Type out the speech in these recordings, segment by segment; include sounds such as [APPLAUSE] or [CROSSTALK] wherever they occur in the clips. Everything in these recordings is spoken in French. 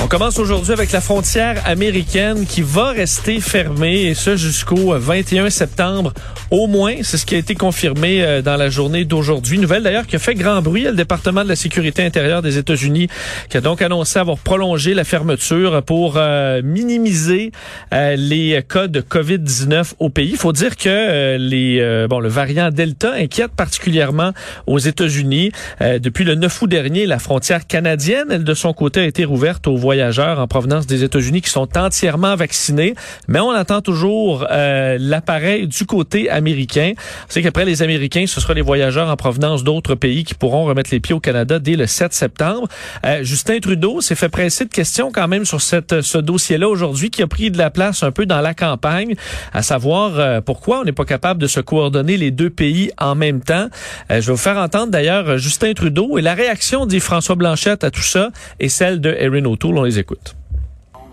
On commence aujourd'hui avec la frontière américaine qui va rester fermée et ce jusqu'au 21 septembre au moins. C'est ce qui a été confirmé euh, dans la journée d'aujourd'hui. Nouvelle d'ailleurs qui a fait grand bruit. Le département de la sécurité intérieure des États-Unis qui a donc annoncé avoir prolongé la fermeture pour euh, minimiser euh, les cas de COVID-19 au pays. Il faut dire que les bon le variant Delta inquiète particulièrement aux États-Unis. depuis le 9 août dernier, la frontière canadienne, elle de son côté, a été rouverte aux en provenance des États-Unis qui sont entièrement vaccinés, mais on attend toujours l'appareil du côté américain. C'est qu'après les Américains, ce sera les voyageurs en provenance d'autres pays qui pourront remettre les pieds au Canada dès le 7 septembre. Euh, Justin Trudeau s'est fait presser de questions quand même sur cette, ce dossier-là aujourd'hui qui a pris de la place un peu dans la campagne, à savoir euh, pourquoi on n'est pas capable de se coordonner les deux pays en même temps. Euh, je vais vous faire entendre d'ailleurs Justin Trudeau et la réaction dit François Blanchette à tout ça et celle de Erin O'Toole. On les écoute.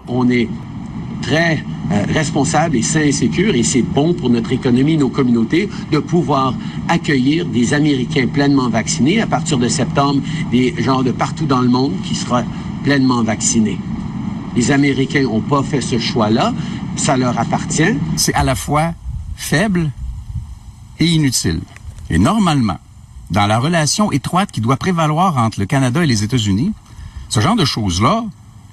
On est très euh, responsable et sain et sécure, et c'est bon pour notre économie, nos communautés, de pouvoir accueillir des Américains pleinement vaccinés. À partir de septembre, des gens de partout dans le monde qui seront pleinement vaccinés. Les Américains n'ont pas fait ce choix-là, ça leur appartient. C'est à la fois faible et inutile. Et normalement, dans la relation étroite qui doit prévaloir entre le Canada et les États-Unis, ce genre de choses-là,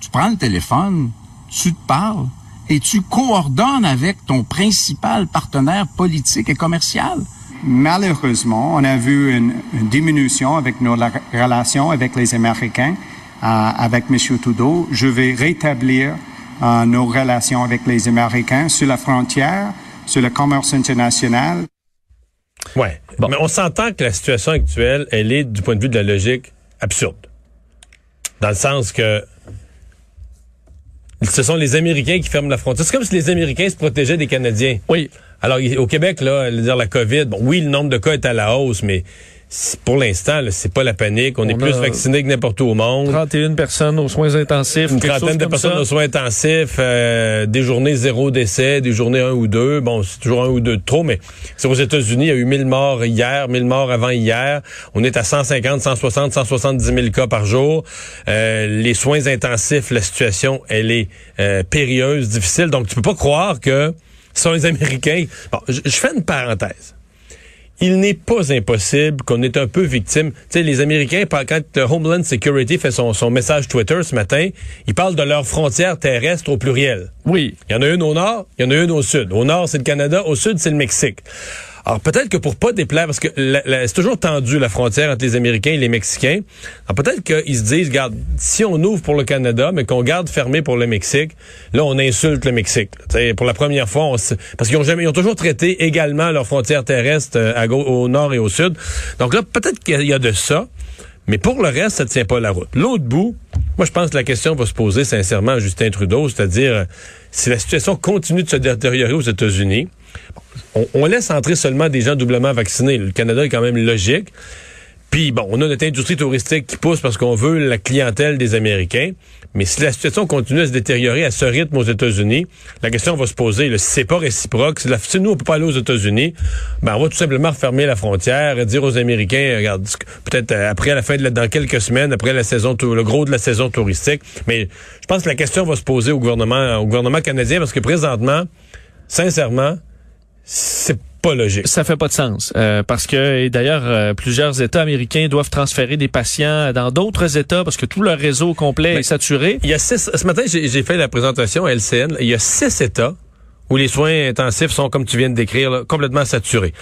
tu prends le téléphone, tu te parles, et tu coordonnes avec ton principal partenaire politique et commercial. Malheureusement, on a vu une, diminution avec nos relations avec les Américains, euh, avec M. Trudeau. Je vais rétablir euh, nos relations avec les Américains sur la frontière, sur le commerce international. Ouais. Mais on s'entend que la situation actuelle, elle est, du point de vue de la logique, absurde. Dans le sens que ce sont les Américains qui ferment la frontière. C'est comme si les Américains se protégeaient des Canadiens. Oui. Alors, au Québec, là, dire la COVID, bon, oui, le nombre de cas est à la hausse, mais pour l'instant, c'est pas la panique. On, est plus vaccinés que n'importe où au monde. 31 personnes aux soins intensifs. Une trentaine de personnes aux soins intensifs, euh, des journées zéro décès, des journées un ou deux. Bon, c'est toujours un ou deux de trop, mais c'est aux États-Unis. Il y a eu 1000 morts hier, 1000 morts avant hier. On est à 150, 160, 170 000 cas par jour. Euh, les soins intensifs, la situation, elle est euh, périlleuse, difficile. Donc, tu peux pas croire que ce sont les Américains. Bon, je fais une parenthèse il n'est pas impossible qu'on est un peu victime. Tu sais, les Américains, quand le Homeland Security fait son, son message Twitter ce matin, ils parlent de leurs frontières terrestres au pluriel. Oui. Il y en a une au nord, il y en a une au sud. Au nord, c'est le Canada, au sud, c'est le Mexique. Alors peut-être que pour pas déplaire, parce que c'est toujours tendu la frontière entre les Américains et les Mexicains. Alors peut-être qu'ils se disent, regarde, si on ouvre pour le Canada, mais qu'on garde fermé pour le Mexique, là on insulte le Mexique. pour la première fois, on parce qu'ils ont jamais, ils ont toujours traité également leurs frontières terrestres euh, à au nord et au sud. Donc là peut-être qu'il y a de ça. Mais pour le reste, ça ne tient pas la route. L'autre bout, moi, je pense que la question va se poser sincèrement à Justin Trudeau, c'est-à-dire euh, si la situation continue de se détériorer aux États-Unis, on, laisse entrer seulement des gens doublement vaccinés. Le Canada est quand même logique. Puis, bon, on a notre industrie touristique qui pousse parce qu'on veut la clientèle des Américains. Mais si la situation continue à se détériorer à ce rythme aux États-Unis, la question va se poser. si c'est pas réciproque, si, nous, on peut pas aller aux États-Unis, ben, on va tout simplement refermer la frontière et dire aux Américains, regarde, peut-être euh, après la fin de dans quelques semaines, après la saison, le gros de la saison touristique. Mais je pense que la question va se poser au gouvernement, au gouvernement canadien parce que présentement, sincèrement, c'est pas logique. Ça fait pas de sens euh, parce que d'ailleurs euh, plusieurs États américains doivent transférer des patients dans d'autres États parce que tout leur réseau complet est saturé. Il y a six. Ce matin, j'ai fait la présentation à LCN. Il y a six États où les soins intensifs sont, comme tu viens de décrire, complètement saturés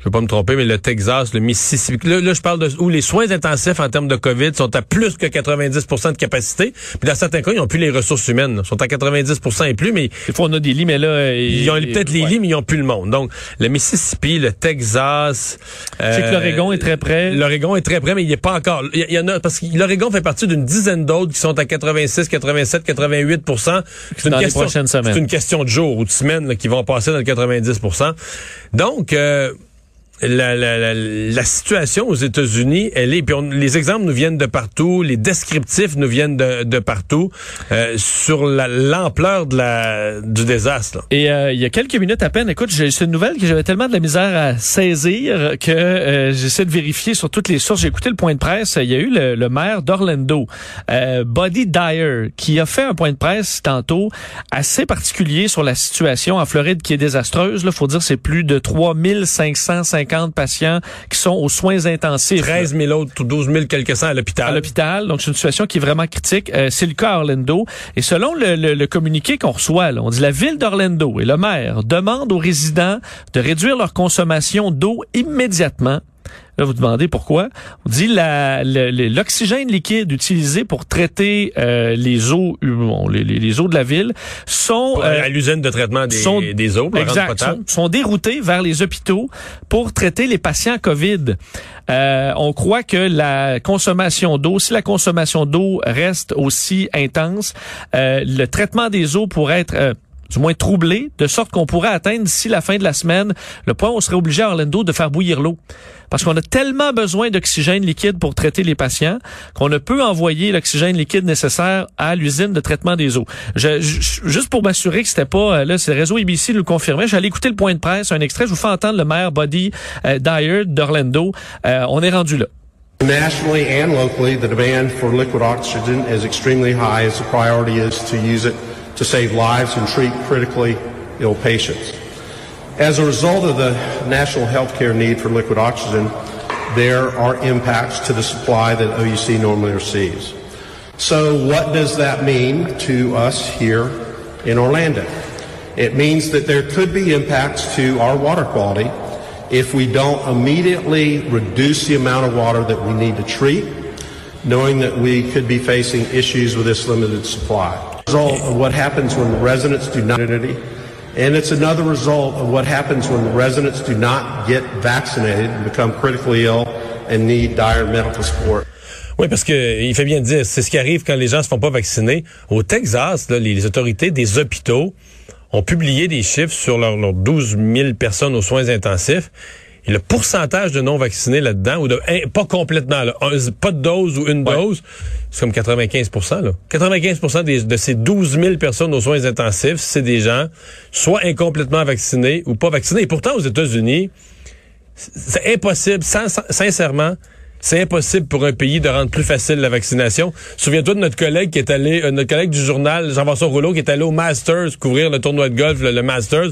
je veux pas me tromper, mais le Texas, le Mississippi, là, je parle de où les soins intensifs en termes de COVID sont à plus que 90 de capacité. Puis dans certains cas, ils n'ont plus les ressources humaines. Ils sont à 90% et plus, mais... Des fois, on a des lits, mais là... Ils, ont peut-être les lits, mais ils n'ont plus le monde. Donc, le Mississippi, le Texas... Euh, Je sais que l'Oregon est très près. L'Oregon est très près, mais il n'est pas encore... Il y, en a... Parce que l'Oregon fait partie d'une dizaine d'autres qui sont à 86, 87, 88% C'est une, question, c'est une question de jours ou de semaines qui vont passer dans le 90% Donc... Euh, la, la, la, situation aux États-Unis, elle est, puis on- les exemples nous viennent de partout, les descriptifs nous viennent de, de partout euh, sur la- l'ampleur de la du désastre. là. Et euh, il y a quelques minutes à peine, écoute, j'ai- c'est une nouvelle que j'avais tellement de la misère à saisir que euh, j'essaie de vérifier sur toutes les sources. J'ai écouté le point de presse. Il y a eu le, le maire d'Orlando, euh, Buddy Dyer, qui a fait un point de presse tantôt assez particulier sur la situation en Floride qui est désastreuse. Il faut dire c'est plus de 3550 patients qui sont aux soins intensifs. 13 000 autres, ou 12 000 quelques cents à l'hôpital. à l'hôpital. Donc, c'est une situation qui est vraiment critique. Euh, c'est le cas à Orlando. Et selon le, le- le communiqué qu'on reçoit, là, on dit la ville d'Orlando et le maire demandent aux résidents de réduire leur consommation d'eau immédiatement. Là, vous demandez pourquoi. On dit la- le- le- l'oxygène liquide utilisé pour traiter euh, les eaux, euh, bon, les, les- eaux de la ville sont euh, à l'usine de traitement des, sont- des eaux, Exact. Sont, sont déroutés vers les hôpitaux pour traiter les patients COVID. Euh, on croit que la consommation d'eau, si la consommation d'eau reste aussi intense, euh, le traitement des eaux pourrait être euh, du moins troublé, de sorte qu'on pourrait atteindre d'ici la fin de la semaine le point où on serait obligé à Orlando de faire bouillir l'eau. Parce qu'on a tellement besoin d'oxygène liquide pour traiter les patients qu'on ne peut envoyer l'oxygène liquide nécessaire à l'usine de traitement des eaux. Juste pour m'assurer que c'était pas, euh, là, c'est le réseau ABC le confirmait, j'allais écouter le point de presse, un extrait, je vous fais entendre le maire Buddy euh, Dyer d'Orlando. Euh, on est rendu là. Nationally and locally, the demand for liquid oxygen is extremely high as the priority is to use it to save lives and treat critically ill patients. As a result of the national healthcare need for liquid oxygen, there are impacts to the supply that OUC normally receives. So what does that mean to us here in Orlando? It means that there could be impacts to our water quality if we don't immediately reduce the amount of water that we need to treat, knowing that we could be facing issues with this limited supply. Result of what happens when the residents do not and it's another result of what happens when the residents do not get vaccinated and become critically ill and need dire medical support. Oui, parce que il fait bien dire, c'est ce qui arrive quand les gens se font pas vacciner. Au Texas, les autorités des hôpitaux ont publié des chiffres sur leurs 12 000 personnes aux soins intensifs. Et le pourcentage de non-vaccinés là-dedans, ou de hein, pas complètement, là, un- pas de dose ou une dose, c'est comme 95 là. 95 des, de ces 12 000 personnes aux soins intensifs, c'est des gens soit incomplètement vaccinés ou pas vaccinés. Et pourtant, aux États-Unis, c'est impossible, sin- sincèrement, c'est impossible pour un pays de rendre plus facile la vaccination. Souviens-toi de notre collègue qui est allé, euh, notre collègue du journal, Jean-François Rouleau, qui est allé au Masters couvrir le tournoi de golf, le, le Masters,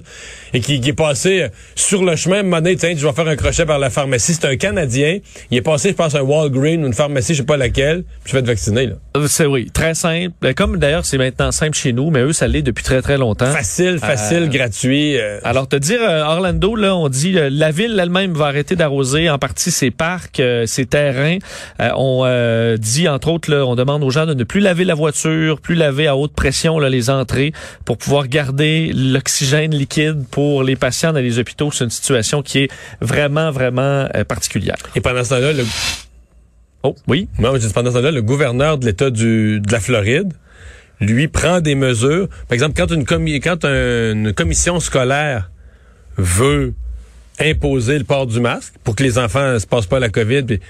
et qui, qui est passé euh, sur le chemin, donné, tiens, je vais faire un crochet par la pharmacie. C'est un Canadien. Il est passé, je pense, à un Walgreen ou une pharmacie, je sais pas laquelle, puis je vais te vacciner, là. Euh, C'est oui, très simple. Euh, Comme d'ailleurs c'est maintenant simple chez nous, mais eux ça l'est depuis très très longtemps. Facile, facile, Euh, gratuit. euh, Alors, te dire, Orlando, là, on dit, la ville elle-même va arrêter d'arroser en partie ses parcs, euh, ses Euh, on euh, dit, entre autres, là, on demande aux gens de ne plus laver la voiture, plus laver à haute pression là, les entrées pour pouvoir garder l'oxygène liquide pour les patients dans les hôpitaux. C'est une situation qui est vraiment, vraiment euh, particulière. et pendant ce temps-là, le, Oh, oui. Pendant ce temps-là, le gouverneur de l'État de la Floride, lui, prend des mesures. Par exemple, quand une, quand un- une commission scolaire veut imposer le port du masque pour que les enfants ne se passent pas la COVID, puis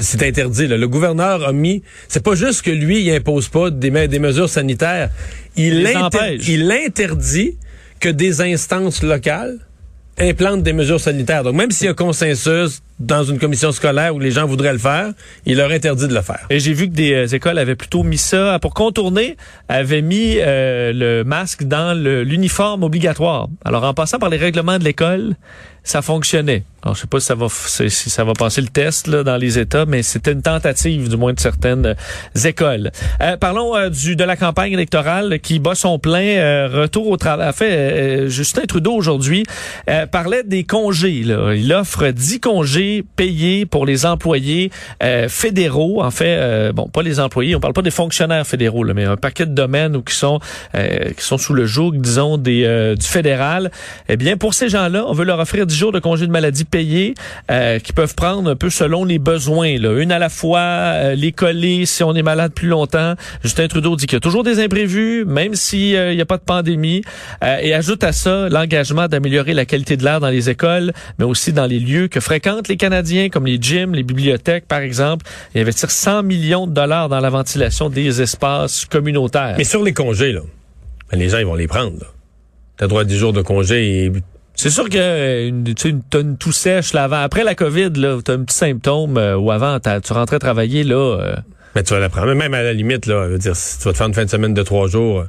c'est interdit. là. Le gouverneur a mis... C'est pas juste que lui, il impose pas des, me- des mesures sanitaires. Il, inter- il interdit que des instances locales implantent des mesures sanitaires. Donc, même s'il y a consensus dans une commission scolaire où les gens voudraient le faire, il leur interdit de le faire. Et j'ai vu que des euh, écoles avaient plutôt mis ça pour contourner, avaient mis euh, le masque dans l'uniforme obligatoire. Alors en passant par les règlements de l'école, ça fonctionnait. Alors je sais pas si ça va si ça va passer le test là, dans les États, mais c'était une tentative du moins de certaines euh, écoles. Euh, parlons euh, du de la campagne électorale qui bat son plein. euh, retour au travail. Fait, euh, Justin Trudeau aujourd'hui euh, parlait des congés. Là. Il offre 10 congés payés pour les employés euh, fédéraux. En fait, euh, bon, pas les employés, on parle pas des fonctionnaires fédéraux, là, mais un paquet de domaines où qui sont euh, qui sont sous le joug, disons, des euh, du fédéral. Eh bien, pour ces gens-là, on veut leur offrir 10 jours de congé de maladie payés euh, qui peuvent prendre un peu selon les besoins. Là. Une à la fois, euh, les coller si on est malade plus longtemps. Justin Trudeau dit qu'il y a toujours des imprévus, même s'il n'y a pas de pandémie. Et ajoute à ça l'engagement d'améliorer la qualité de l'air dans les écoles, mais aussi dans les lieux que fréquentent les Canadiens, comme les gyms, les bibliothèques, par exemple, et investir 100 millions de dollars dans la ventilation des espaces communautaires. Mais sur les congés, là, ben, les gens, ils vont les prendre. Tu as droit à 10 jours de congé et C'est sûr que euh, une, tu une, t'as une toux sèche là, avant, après la COVID, là, t'as un petit symptôme euh, ou avant, t'as- tu rentrais travailler là. euh, Mais tu vas la prendre. Même à la limite, là, je veux dire, si tu vas te faire une fin de semaine de trois jours.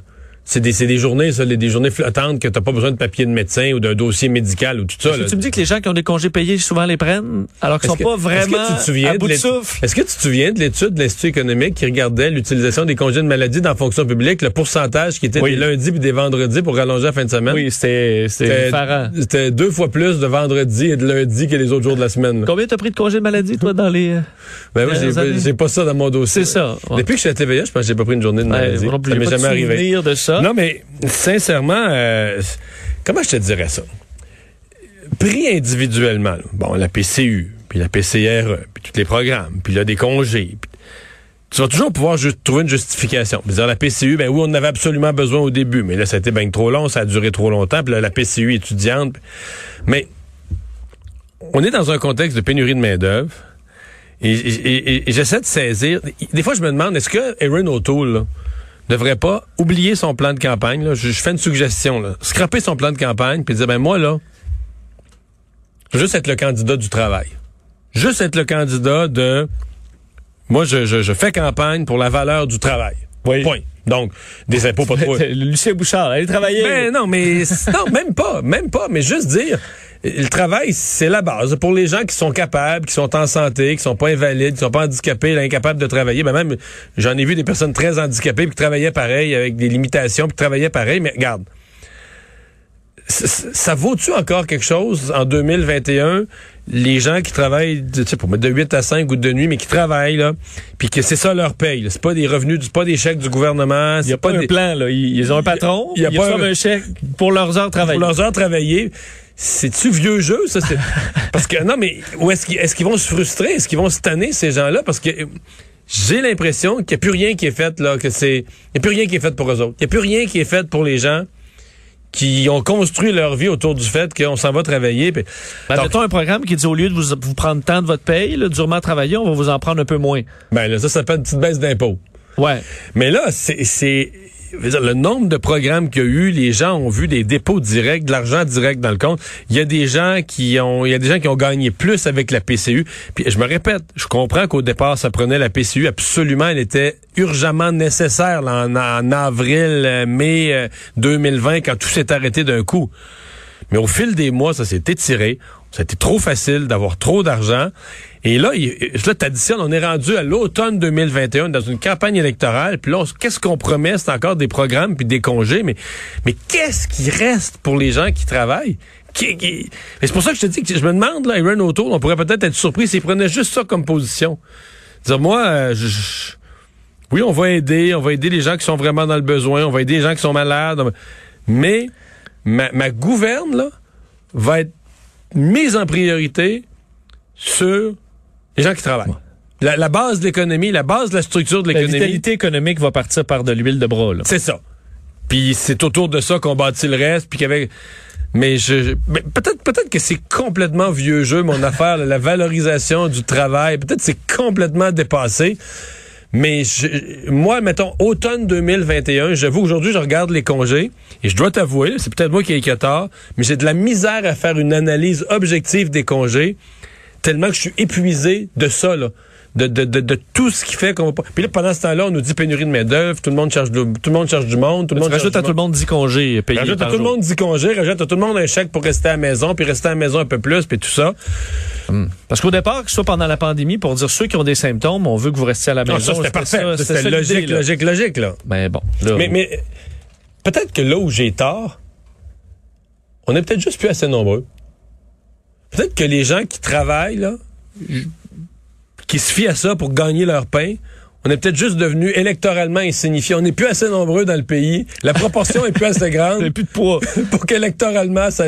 C'est des, c'est des journées, ça, des journées flottantes que t'as pas besoin de papier de médecin ou d'un dossier médical ou tout ça. que là. tu me dis que les gens qui ont des congés payés souvent les prennent alors qu'ils sont que- pas est-ce que vraiment tu te souviens à bout de souffle? Est-ce que tu te souviens de l'étude de l'Institut économique qui regardait l'utilisation des congés de maladie dans la fonction publique, le pourcentage qui était Oui. des lundis puis des vendredis pour rallonger la fin de semaine? Oui, c'était c'était deux fois plus de vendredi et de lundi que les autres jours de la semaine. là. Combien t'as pris de congés de maladie, toi, dans les... [LAUGHS] Ben années? j'ai pas ça dans mon dossier. C'est ça. ouais. Depuis que je suis à TVA, je pense que j'ai pas pris une journée de Ouais, maladie. moi non plus, ça j'ai m'est jamais arrivé. de ça. Non, mais sincèrement, euh, comment je te dirais ça? Pris individuellement, bon, la PCU, puis la PCRE, puis tous les programmes, puis là, des congés, puis tu vas toujours pouvoir ju- trouver une justification. Dire la PCU, ben oui, on en avait absolument besoin au début, mais là, ça a été bien trop long, ça a duré trop longtemps, puis là, la PCU étudiante. Mais on est dans un contexte de pénurie de main-d'œuvre. Et, et- j'essaie de saisir. Des fois, je me demande, est-ce que Aaron O'Toole là, devrait pas oublier son plan de campagne? Là? Je, je fais une suggestion. Là. Scraper son plan de campagne puis dire, ben moi, là, je veux juste être le candidat du travail. Juste être le candidat de... Moi, je, je, je fais campagne pour la valeur du travail. Oui. Point. Donc, des impôts pas [LAUGHS] trop... Lucien Bouchard, allez travailler. Ben non, mais non, même pas, même pas, mais juste dire le travail, c'est la base pour les gens qui sont capables, qui sont en santé, qui sont pas invalides, qui sont pas handicapés, incapables de travailler. Ben même, j'en ai vu des personnes très handicapées puis qui travaillaient pareil avec des limitations, puis qui travaillaient pareil. Mais regarde, ça vaut-tu encore quelque chose en 2021 les gens qui travaillent tu sais pour mettre de 8 à 5 ou de nuit mais qui travaillent là puis que c'est ça leur paye c'est pas des revenus c'est pas des chèques du gouvernement Il n'y a pas, un des- plan, là. Ils, ils ont un patron, Il y a ils pas reçoivent un- un chèque pour leurs heures travaillées. pour leurs heures travaillées. C'est-tu vieux jeu, ça? [LAUGHS] Parce que, non, mais où est-ce qu'ils est-ce qu'ils vont se frustrer? Est-ce qu'ils vont se tanner, ces gens-là? Parce que j'ai l'impression qu'il n'y a plus rien qui est fait, là, que c'est. Il n'y a plus rien qui est fait pour eux autres. Il n'y a plus rien qui est fait pour les gens qui ont construit leur vie autour du fait qu'on s'en va travailler. puis- Ben, Donc, mettons un programme qui dit au lieu de vous, vous prendre tant de votre paye, là, durement travailler, on va vous en prendre un peu moins. ben là, ça, ça s'appelle une petite baisse d'impôts. Ouais. Mais là, c'est, c'est le nombre de programmes qu'il y a eu, les gens ont vu des dépôts directs, de l'argent direct dans le compte. Il y a des gens qui ont, il y a des gens qui ont gagné plus avec la PCU. Puis je me répète, je comprends qu'au départ, ça prenait la PCU absolument, elle était urgemment nécessaire en, avril, euh, mai euh, 2020, quand tout s'est arrêté d'un coup. Mais au fil des mois, ça s'est étiré. Ça a été trop facile d'avoir trop d'argent. Et là, là t'additionnes, on est rendu à l'automne 2021 dans une campagne électorale. Puis là, qu'est-ce qu'on promet? C'est encore des programmes puis des congés. Mais, mais qu'est-ce qui reste pour les gens qui travaillent? Qui- C'est pour ça que je te dis que je me demande, là, Aaron O'Toole, on pourrait peut-être être surpris s'il prenait juste ça comme position. Dire, moi, euh, je- oui, on va aider, on va aider les gens qui sont vraiment dans le besoin, on va aider les gens qui sont malades, mais ma, ma gouverne, là, va être mise en priorité sur les gens qui travaillent. La, la base de l'économie, la base de la structure de La l'économie, vitalité économique va partir par de l'huile de bras, c'est ça. Puis c'est autour de ça qu'on bâtit le reste, puis qu'avec mais je, peut-être peut-être que c'est complètement vieux jeu mon [LAUGHS] affaire, la valorisation du travail, peut-être c'est complètement dépassé. Mais je- moi, mettons, automne 2021, j'avoue, aujourd'hui, je regarde les congés et je dois t'avouer, c'est peut-être moi qui ai tort, mais j'ai de la misère à faire une analyse objective des congés tellement que je suis épuisé de ça, là. De, de, de, de tout ce qui fait qu'on va pas. Puis là, pendant ce temps-là, on nous dit pénurie de main-d'œuvre, tout le monde cherche de- tout le monde cherche du monde, tout le monde du à tout le monde 10 congés payés Rajoute à tout le monde 10 congés, rajoute à tout le monde un chèque pour rester à la maison, puis rester à la maison un peu plus, puis tout ça. Parce qu'au départ, que ce soit pendant la pandémie, pour dire ceux qui ont des symptômes, on veut que vous restiez à la Non, maison. ça, c'était parfait. c'était logique, là. logique, logique, là. Mais bon, là, Mais, mais peut-être que là où j'ai tort, on est peut-être juste plus assez nombreux. Peut-être que les gens qui travaillent, là, qui se fient à ça pour gagner leur pain, on est peut-être juste devenus électoralement insignifiants. On n'est plus assez nombreux dans le pays. La proportion est plus assez il n'y a grande [LAUGHS] plus de poids. [LAUGHS] pour qu'électoralement, ça,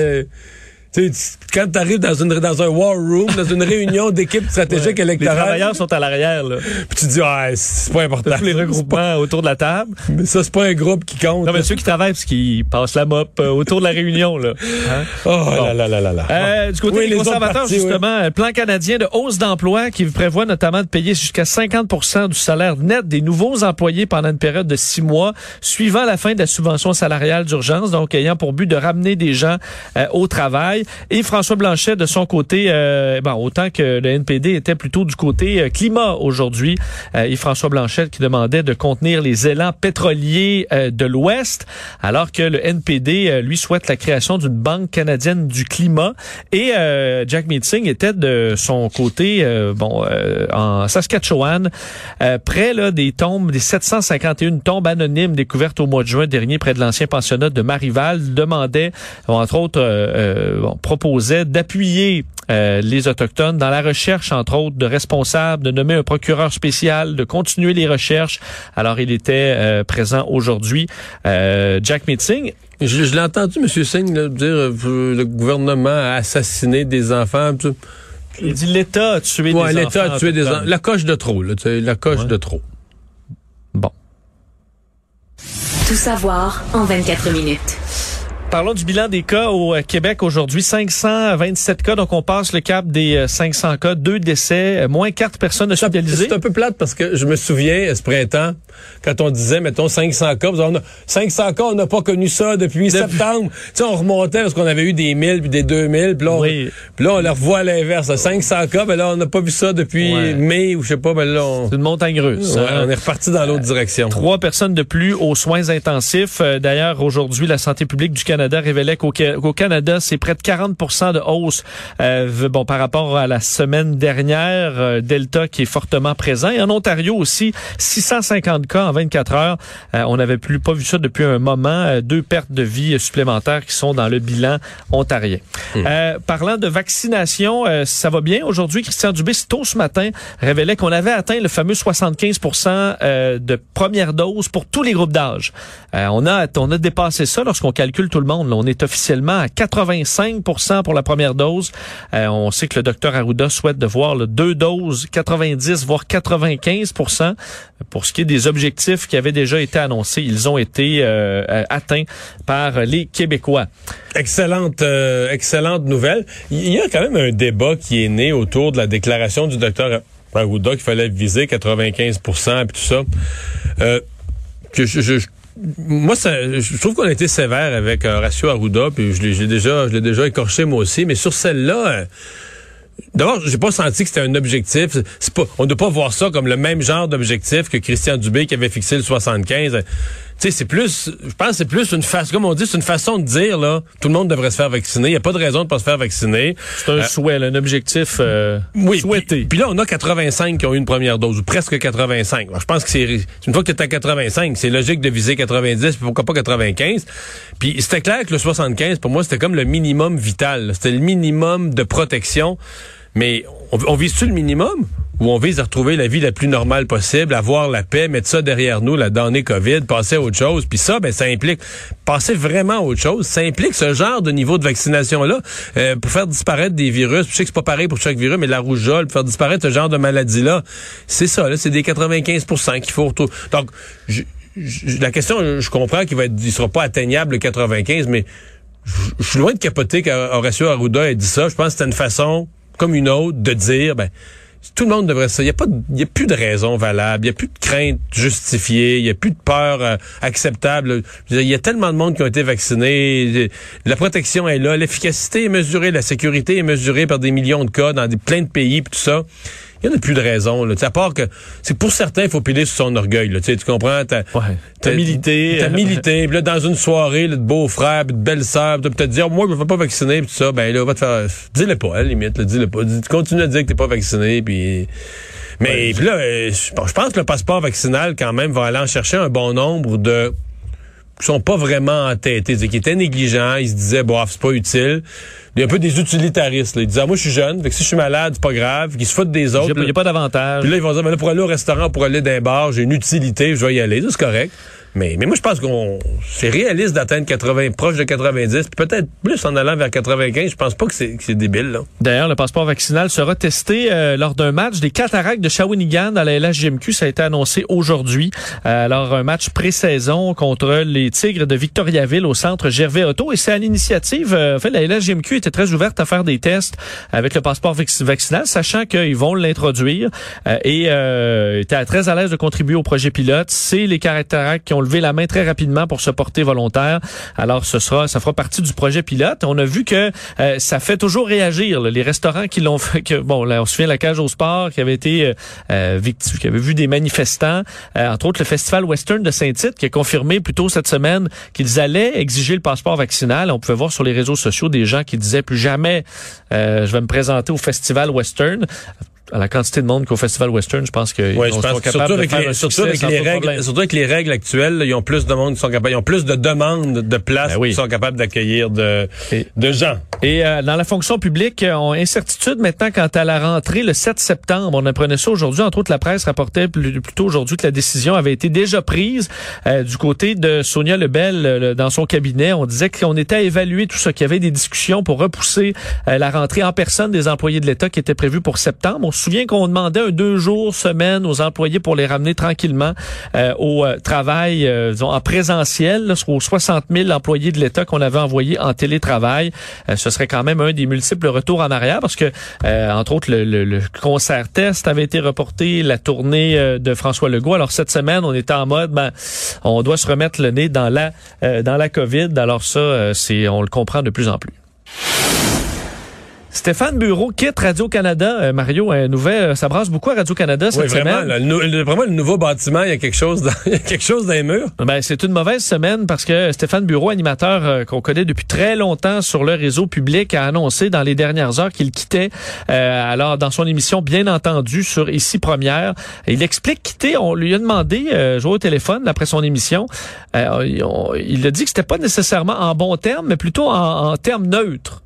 Tu sais, tu- quand tu arrives dans, une, dans un war room, dans une réunion d'équipe stratégique Les électorale, travailleurs sont à l'arrière, là. puis tu te dis, ah, c'est pas important. Tous les regroupements autour de la table. Mais ça, c'est pas un groupe qui compte. Non, mais ceux qui travaillent, parce qu'ils passent la mop euh, autour de la réunion, là. Hein? [LAUGHS] Oh là là là là là. Euh, du côté Oui, des les conservateurs, justement, un plan canadien de hausse d'emploi qui prévoit notamment de payer jusqu'à 50% du salaire net des nouveaux employés pendant une période de six mois, suivant la fin de la subvention salariale d'urgence, donc ayant pour but de ramener des gens euh, au travail. Et François Blanchet, de son côté, euh, bon, autant que le NPD était plutôt du côté euh, climat aujourd'hui, euh, et François Blanchet qui demandait de contenir les élans pétroliers euh, de l'Ouest, alors que le NPD, lui, souhaite la création d'une banque canadienne du climat. Et Jack Meeting était de son côté, bon, en Saskatchewan, près là, des tombes, des 751 tombes anonymes découvertes au mois de juin dernier près de l'ancien pensionnat de Marival, demandait, entre autres, euh, bon, proposait d'appuyer euh, les Autochtones dans la recherche, entre autres, de responsables, de nommer un procureur spécial, de continuer les recherches. Alors, il était euh, présent aujourd'hui. Euh, Jack Meeting, Je, je l'ai entendu, M. Singh, là, dire euh, le gouvernement a assassiné des enfants. tout. il dit l'État a tué Ouais, des l'État enfants a tué des enfants. La coche de trop, là, tu sais, la coche Ouais. de trop. Bon. Tout savoir en 24 minutes. Parlons du bilan des cas au euh, Québec aujourd'hui. 527 cas, donc on passe le cap des euh, 500 cas. Deux décès, euh, moins quatre personnes hospitalisées. C'est un peu plate parce que je me souviens, euh, ce printemps, quand on disait, mettons, 500 cas, on a, 500 cas, on n'a pas connu ça depuis septembre. [LAUGHS] Tu sais, on remontait parce qu'on avait eu des 1000 puis des 2000, puis là, on, Oui. puis là, on les revoit à l'inverse. là. 500 cas, ben là, on n'a pas vu ça depuis Ouais. mai ou je sais pas, ben là, on, C'est une montagne russe. ouais, hein. on est reparti dans l'autre direction. Trois personnes de plus aux soins intensifs. Euh, D'ailleurs, aujourd'hui, la santé publique du Canada révélait qu'au qu'au Canada, c'est près de 40 de hausse euh, bon, par rapport à la semaine dernière. euh, Delta qui est fortement présent. Et en Ontario aussi, 650 cas en 24 heures. Euh, on n'avait plus pas vu ça depuis un moment. Euh, deux pertes de vie supplémentaires qui sont dans le bilan ontarien. Euh, parlant de vaccination, euh, ça va bien. Aujourd'hui, Christian Dubé, tôt ce matin, révélait qu'on avait atteint le fameux 75 euh, de première dose pour tous les groupes d'âge. On a on a dépassé ça lorsqu'on calcule tout le monde. On est officiellement à 85% pour la première dose. Euh, on sait que le docteur Arruda souhaite de voir deux doses, 90 voire 95% Pour ce qui est des objectifs qui avaient déjà été annoncés, ils ont été euh, euh, atteints par les Québécois. Excellente, nouvelle. Il y a quand même un débat qui est né autour de la déclaration du docteur Arruda qu'il fallait viser 95% puis tout ça. Moi, ça, je trouve qu'on a été sévère avec Horacio Arruda, puis je l'ai déjà, déjà écorché moi aussi, mais sur celle-là. euh, D'abord, j'ai pas senti que c'était un objectif. Pas, on ne doit pas voir ça comme le même genre d'objectif que Christian Dubé qui avait fixé le 75. Tu sais, c'est plus, je pense c'est plus une façon, comme on dit, c'est une façon de dire, là, tout le monde devrait se faire vacciner. Il n'y a pas de raison de pas se faire vacciner. C'est un Euh, souhait, là, un objectif euh, oui, souhaité. Puis, là, on a 85 qui ont eu une première dose, ou presque 85. Alors, je pense que c'est une fois que tu es à 85, c'est logique de viser 90, puis pourquoi pas 95. Puis c'était clair que le 75, pour moi, c'était comme le minimum vital. C'était le minimum de protection. Mais on, vise-tu le minimum? Ou on vise à retrouver la vie la plus normale possible, avoir la paix, mettre ça derrière nous, la donnée COVID, passer à autre chose? Puis ça, ben, ça implique passer vraiment à autre chose. Ça implique ce genre de niveau de vaccination-là euh, pour faire disparaître des virus. Je sais que c'est pas pareil pour chaque virus, mais la rougeole, pour faire disparaître ce genre de maladie-là, c'est ça. Là, c'est des 95% qu'il faut retrouver. Donc, je- la question, je comprends qu'il va être, il sera pas atteignable le 95, mais je je suis loin de capoter qu'Horacio Arruda ait dit ça. Je pense que c'était une façon, comme une autre, de dire, ben, tout le monde devrait ça. Il n'y a pas, y a plus de raison valable. Il n'y a plus de crainte justifiée. Il n'y a plus de peur euh, acceptable. Il y a tellement de monde qui ont été vaccinés. La protection est là. L'efficacité est mesurée. La sécurité est mesurée par des millions de cas dans des, plein de pays. Tout ça. Il n'y en a plus de raison. Là. À part que, c'est pour certains, il faut piler sur son orgueil. Là. Tu comprends? T'as, Ouais. Milité. T'as milité. [LAUGHS] Puis là, dans une soirée, là, de beau-frère, de belle-sœur, tu peut-être dire, moi, je me fais pas vacciner, puis tout ça. Ben là, va te faire... Dis-le pas, à la limite. Là, dis-le pas. Dis- continue à dire que t'es pas vacciné, puis... Mais puis là, euh, je pense que le passeport vaccinal, quand même, va aller en chercher un bon nombre de qui sont pas vraiment entêtés, qui étaient négligents, ils se disaient bon, c'est pas utile. il y a un peu des utilitaristes. Là. Ils disent, ah, moi, je suis jeune, fait que si je suis malade, c'est pas grave, qu'ils se foutent des autres. Il n'y a pas d'avantage. Puis là, ils vont dire, mais là, pour aller au restaurant, pour aller dans un bar, j'ai une utilité, je vais y aller. C'est correct. Mais, mais moi, je pense qu'on c'est réaliste d'atteindre 80, proche de 90, puis peut-être plus en allant vers 95. Je pense pas que c'est c'est débile. D'ailleurs, le passeport vaccinal sera testé euh, lors d'un match des Cataractes de Shawinigan à la LHJMQ. Ça a été annoncé aujourd'hui. Euh, alors, un match pré-saison contre les Tigres de Victoriaville au centre Gervais Auto. Et c'est à l'initiative, euh, en fait, la LHJMQ était très ouverte à faire des tests avec le passeport vac- vaccinal, sachant qu'ils vont l'introduire. Euh, et euh, était très à l'aise de contribuer au projet pilote. C'est les Cataractes qui ont levé la main très rapidement pour se porter volontaire. Alors, ce sera, ça fera partie du projet pilote. On a vu que euh, ça fait toujours réagir. Les restaurants qui l'ont fait, bon, là, on se souvient la cage au sport qui avait été euh, euh, victime, qui avait vu des manifestants, entre autres le Festival Western de Saint-Tite qui a confirmé plus tôt cette semaine qu'ils allaient exiger le passeport vaccinal. On pouvait voir sur les réseaux sociaux des gens qui disaient plus jamais je vais me présenter au Festival Western. À la quantité de monde qu'au Festival Western, je pense qu'ils Ouais, sont capables de faire les, un succès avec sans les règles, surtout avec les règles actuelles, là, ils ont plus de monde qui sont capables, ils ont plus de demandes de places Ben oui. qui sont capables d'accueillir de, Et- de gens. Et euh, dans la fonction publique, euh, on a incertitude maintenant quant à la rentrée le 7 septembre. On apprenait ça aujourd'hui. Entre autres, la presse rapportait plus, plus tôt aujourd'hui que la décision avait été déjà prise euh, du côté de Sonia Lebel euh, le- dans son cabinet. On disait qu'on était à évaluer tout ça, qu'il y avait des discussions pour repousser la rentrée en personne des employés de l'État qui était prévue pour septembre. On se souvient qu'on demandait un deux jours semaine aux employés pour les ramener tranquillement euh, au euh, travail euh, disons, en présentiel, là, aux 60 000 employés de l'État qu'on avait envoyés en télétravail. Euh, ce serait quand même un des multiples retours en arrière parce que, euh, entre autres, le, le- le concert test avait été reporté, la tournée euh, de François Legault. Alors cette semaine, on était en mode, ben, on doit se remettre le nez dans la dans la COVID. Alors ça, c'est on le comprend de plus en plus. Stéphane Bureau quitte Radio-Canada. Euh, Mario, un nouvel, euh, ça brasse beaucoup à Radio-Canada cette Oui, vraiment, semaine. là, le, nou- le- vraiment, le nouveau bâtiment, il y a quelque chose dans, [LAUGHS] il y a quelque chose dans les murs. Ben, c'est une mauvaise semaine parce que Stéphane Bureau, animateur euh, qu'on connaît depuis très longtemps sur le réseau public, a annoncé dans les dernières heures qu'il quittait. Euh, alors, dans son émission, bien entendu, sur Ici Première, il explique quitter. On lui a demandé, euh, jouer au téléphone après son émission. Euh, il- on- il a dit que c'était pas nécessairement en bon terme, mais plutôt en, en termes neutres.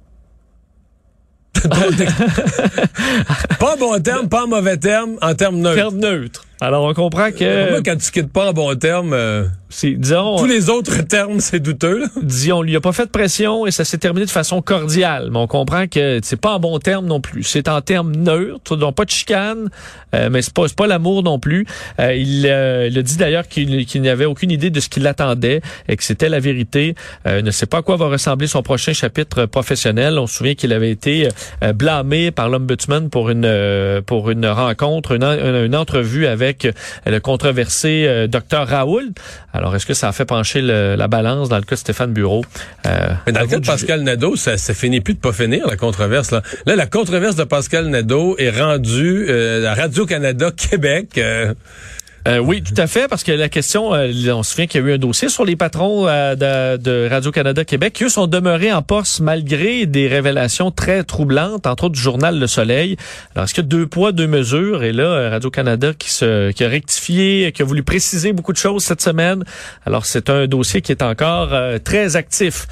Pas bon terme, pas mauvais terme, en termes neutres. Termes neutres. Alors, on comprend que, Moi, quand tu quittes pas en bon terme, euh, disons, tous les autres [LAUGHS] termes, c'est douteux. Là. dit on lui a pas fait de pression et ça s'est terminé de façon cordiale. Mais on comprend que c'est pas en bon terme non plus. C'est en termes neutres, donc pas de chicane, euh, mais c'est pas pas l'amour non plus. Euh, il, euh, il a dit d'ailleurs qu'il qu'il n'avait aucune idée de ce qui l'attendait et que c'était la vérité. Euh, il ne sait pas à quoi va ressembler son prochain chapitre professionnel. On se souvient qu'il avait été euh, blâmé par l'ombudsman pour une euh, pour une rencontre, une, en- une entrevue avec euh, le controversé euh, docteur Raoul. Alors est-ce que ça a fait pencher le- la balance dans le cas de Stéphane Bureau? Euh, Mais dans le cas de. Pascal Nadeau, ça, ça finit plus de pas finir, la controverse. Là, là la controverse de Pascal Nadeau est rendue euh, à Radio-Canada Québec. euh, Euh, oui, tout à fait, parce que la question, euh, on se souvient qu'il y a eu un dossier sur les patrons euh, de, Radio-Canada Québec qui, eux, sont demeurés en poste malgré des révélations très troublantes, entre autres du journal Le Soleil. Alors, est-ce que deux poids, deux mesures? Et là, Radio-Canada qui, se, qui a rectifié, qui a voulu préciser beaucoup de choses cette semaine. Alors, c'est un dossier qui est encore très actif.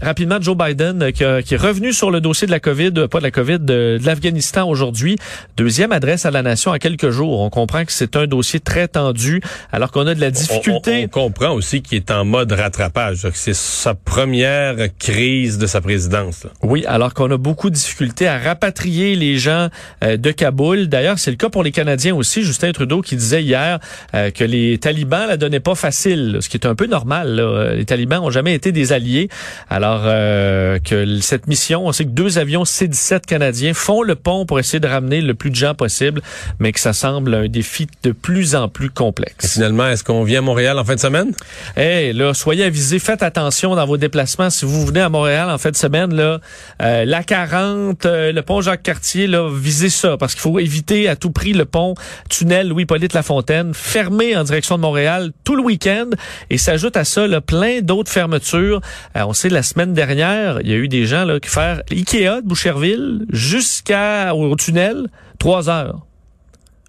Rapidement, Joe Biden, qui, est revenu sur le dossier de la COVID, pas de la COVID, de, de l'Afghanistan aujourd'hui. Deuxième adresse à la nation à quelques jours. On comprend que c'est un dossier très tendu, alors qu'on a de la difficulté. on- on comprend aussi qu'il est en mode rattrapage. C'est sa première crise de sa présidence. là. Oui, alors qu'on a beaucoup de difficultés à rapatrier les gens euh, de Kaboul. D'ailleurs, c'est le cas pour les Canadiens aussi. Justin Trudeau qui disait hier euh, que les talibans la donnaient pas facile, là, ce qui est un peu normal. là. Les talibans ont jamais été des alliés. Alors euh, que cette mission, on sait que deux avions C-17 canadiens font le pont pour essayer de ramener le plus de gens possible, mais que ça semble un défi de plus en plus Et complexe. finalement, est-ce qu'on vient à Montréal en fin de semaine? Eh là, soyez avisés, faites attention dans vos déplacements. Si vous venez à Montréal en fin de semaine, là, euh, la 40, euh, le pont Jacques-Cartier, là, visez ça, parce qu'il faut éviter à tout prix le pont tunnel Louis-Polyte Lafontaine, fermé en direction de Montréal tout le week-end. Et s'ajoute à ça là, plein d'autres fermetures. Euh, on sait la semaine dernière, il y a eu des gens là, qui faire Ikea de Boucherville jusqu'au tunnel, trois heures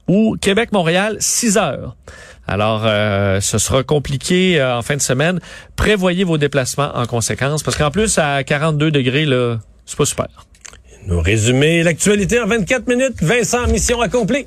ou Québec-Montréal, 6 heures. Alors, euh, ce sera compliqué euh, en fin de semaine. Prévoyez vos déplacements en conséquence, parce qu'en plus, à 42 degrés, là, C'est pas super. Nous résumer l'actualité en 24 minutes. Vincent, mission accomplie.